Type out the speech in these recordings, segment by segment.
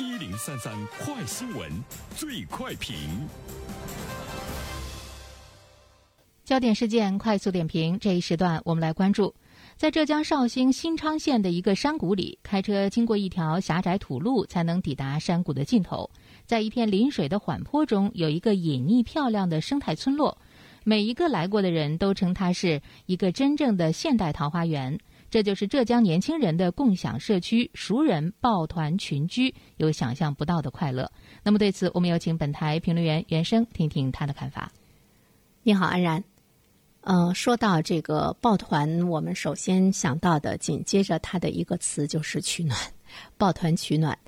一零三三快新闻，最快评。焦点事件快速点评，这一时段我们来关注，在浙江绍兴新昌县的一个山谷里，开车经过一条狭窄土路，才能抵达山谷的尽头。在一片临水的缓坡中，有一个隐匿漂亮的生态村落，每一个来过的人都称它是一个真正的现代桃花源。这就是浙江年轻人的共享社区，熟人抱团群居，有想象不到的快乐。那么对此，我们有请本台评论员袁生听听他的看法。你好，安然。呃，说到这个抱团，我们首先想到的，紧接着它的一个词就是取暖，抱团取暖。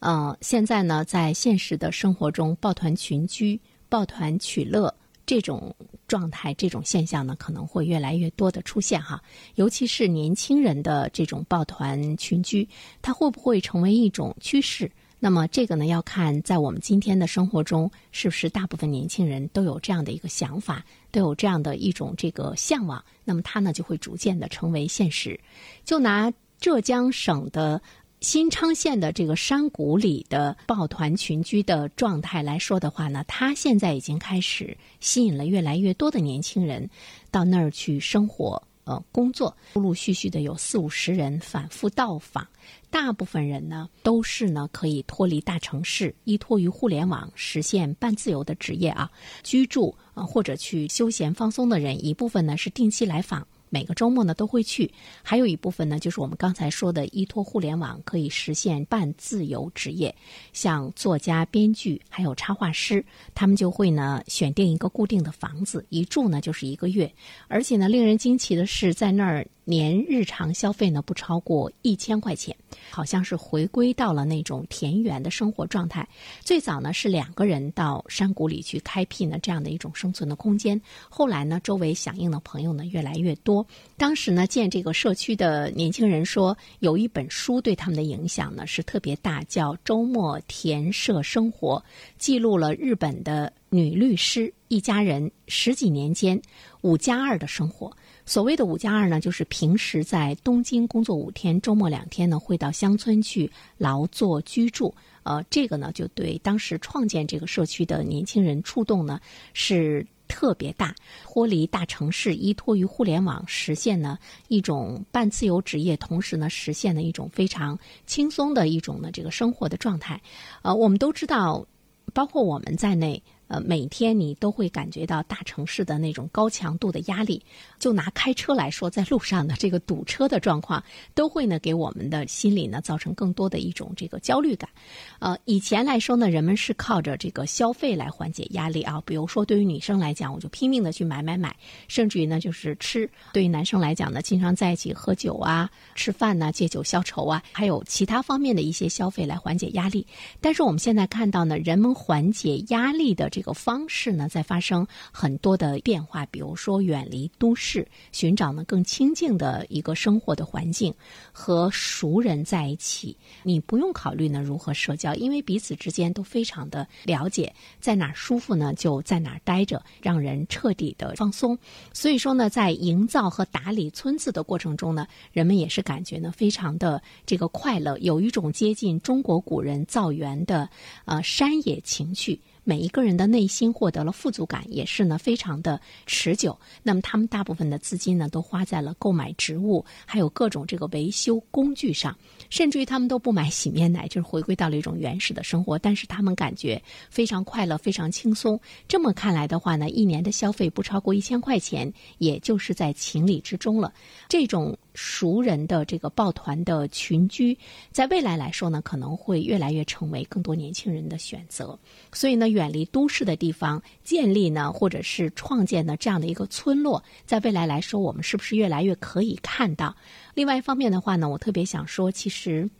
呃，现在呢，在现实的生活中，抱团群居、抱团取乐这种状态、这种现象呢，可能会越来越多的出现哈。尤其是年轻人的这种抱团群居，它会不会成为一种趋势？那么这个呢，要看在我们今天的生活中，是不是大部分年轻人都有这样的一个想法，都有这样的一种这个向往？那么它呢，就会逐渐的成为现实。就拿浙江省的。新昌县的这个山谷里的抱团群居的状态来说的话呢，它现在已经开始吸引了越来越多的年轻人到那儿去生活、呃工作，陆陆续续的有四五十人反复到访。大部分人呢都是呢可以脱离大城市，依托于互联网实现半自由的职业啊，居住啊或者去休闲放松的人，一部分呢是定期来访。每个周末呢都会去，还有一部分呢就是我们刚才说的依托互联网可以实现半自由职业，像作家、编剧还有插画师，他们就会呢选定一个固定的房子，一住呢就是一个月，而且呢令人惊奇的是，在那儿。年日常消费呢不超过一千块钱，好像是回归到了那种田园的生活状态。最早呢是两个人到山谷里去开辟呢这样的一种生存的空间，后来呢周围响应的朋友呢越来越多。当时呢建这个社区的年轻人说，有一本书对他们的影响呢是特别大，叫《周末田舍生活》，记录了日本的女律师一家人十几年间五加二的生活。所谓的五加二呢，就是平时在东京工作五天，周末两天呢会到乡村去劳作居住。呃，这个呢就对当时创建这个社区的年轻人触动呢是特别大。脱离大城市，依托于互联网，实现呢一种半自由职业，同时呢实现了一种非常轻松的一种呢这个生活的状态。呃，我们都知道，包括我们在内。呃，每天你都会感觉到大城市的那种高强度的压力。就拿开车来说，在路上的这个堵车的状况，都会呢给我们的心理呢造成更多的一种这个焦虑感。呃，以前来说呢，人们是靠着这个消费来缓解压力啊。比如说，对于女生来讲，我就拼命的去买买买，甚至于呢就是吃；对于男生来讲呢，经常在一起喝酒啊、吃饭呐，借酒消愁啊，还有其他方面的一些消费来缓解压力。但是我们现在看到呢，人们缓解压力的这个方式呢，在发生很多的变化。比如说，远离都市，寻找呢更清静的一个生活的环境，和熟人在一起。你不用考虑呢如何社交，因为彼此之间都非常的了解，在哪儿舒服呢就在哪儿待着，让人彻底的放松。所以说呢，在营造和打理村子的过程中呢，人们也是感觉呢非常的这个快乐，有一种接近中国古人造园的呃山野情趣。每一个人的内心获得了富足感，也是呢非常的持久。那么他们大部分的资金呢，都花在了购买植物，还有各种这个维修工具上，甚至于他们都不买洗面奶，就是回归到了一种原始的生活。但是他们感觉非常快乐，非常轻松。这么看来的话呢，一年的消费不超过一千块钱，也就是在情理之中了。这种。熟人的这个抱团的群居，在未来来说呢，可能会越来越成为更多年轻人的选择。所以呢，远离都市的地方建立呢，或者是创建呢这样的一个村落，在未来来说，我们是不是越来越可以看到？另外一方面的话呢，我特别想说，其实。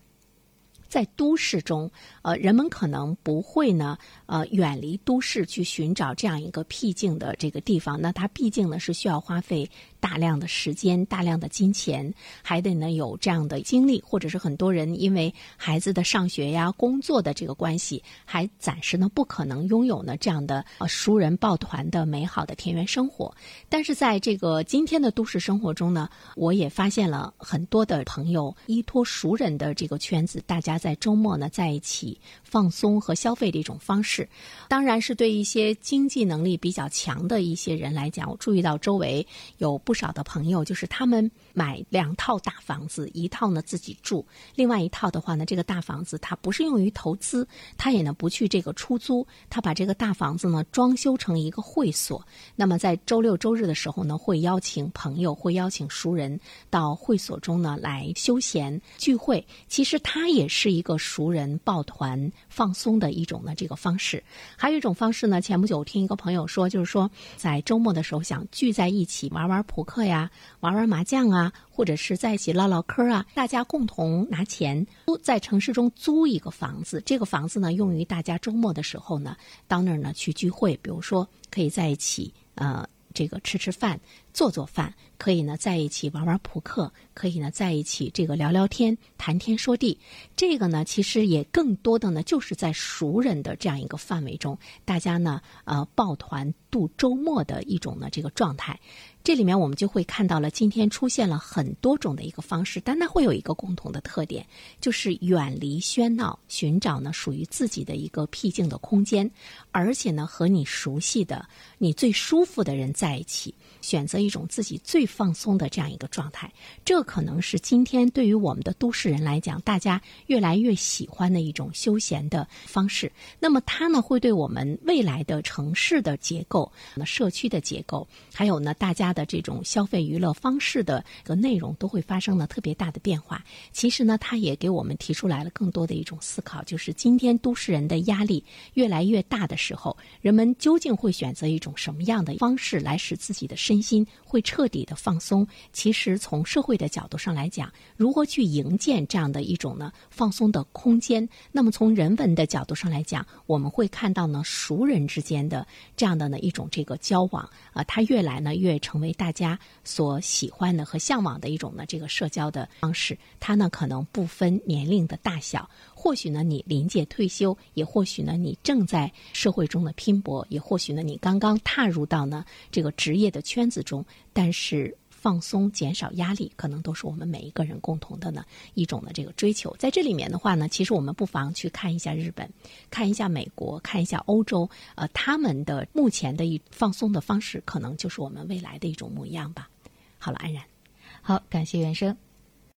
在都市中，呃，人们可能不会呢，呃，远离都市去寻找这样一个僻静的这个地方。那它毕竟呢是需要花费大量的时间、大量的金钱，还得呢有这样的精力，或者是很多人因为孩子的上学呀、工作的这个关系，还暂时呢不可能拥有呢这样的呃熟人抱团的美好的田园生活。但是在这个今天的都市生活中呢，我也发现了很多的朋友依托熟人的这个圈子，大家在周末呢在一起放松和消费的一种方式。当然是对一些经济能力比较强的一些人来讲，我注意到周围有不少的朋友，就是他们买两套大房子，一套呢自己住，另外一套的话呢，这个大房子它不是用于投资，它也呢不去这个出租，他把这个大房子呢装修成一个会所。那么在周六周日的时候呢，会邀请朋友，会邀请熟人到会所中呢来休闲聚会。其实它也是一个熟人抱团放松的一种呢这个方式。还有一种方式呢，前不久听一个朋友说，就是说在周末的时候想聚在一起玩玩扑克呀，玩玩麻将啊，或者是在一起唠唠嗑啊，大家共同拿钱租在城市中租一个房子，这个房子呢用于大家周末的时候呢到那儿呢去聚会，比如说可以在一起呃这个吃吃饭。做做饭，可以呢在一起玩玩扑克，可以呢在一起这个聊聊天、谈天说地。这个呢，其实也更多的呢，就是在熟人的这样一个范围中，大家呢呃抱团度周末的一种呢这个状态。这里面我们就会看到了，今天出现了很多种的一个方式，但它会有一个共同的特点，就是远离喧闹，寻找呢属于自己的一个僻静的空间，而且呢和你熟悉的、你最舒服的人在一起。选择一种自己最放松的这样一个状态，这可能是今天对于我们的都市人来讲，大家越来越喜欢的一种休闲的方式。那么它呢，会对我们未来的城市的结构、那社区的结构，还有呢大家的这种消费娱乐方式的个内容，都会发生了特别大的变化。其实呢，它也给我们提出来了更多的一种思考，就是今天都市人的压力越来越大的时候，人们究竟会选择一种什么样的方式来使自己的。身心会彻底的放松。其实从社会的角度上来讲，如何去营建这样的一种呢放松的空间？那么从人文的角度上来讲，我们会看到呢熟人之间的这样的呢一种这个交往啊，它越来呢越成为大家所喜欢的和向往的一种呢这个社交的方式。它呢可能不分年龄的大小。或许呢，你临界退休，也或许呢，你正在社会中的拼搏，也或许呢，你刚刚踏入到呢这个职业的圈子中。但是放松、减少压力，可能都是我们每一个人共同的呢一种的这个追求。在这里面的话呢，其实我们不妨去看一下日本，看一下美国，看一下欧洲，呃，他们的目前的一放松的方式，可能就是我们未来的一种模样吧。好了，安然，好，感谢原生。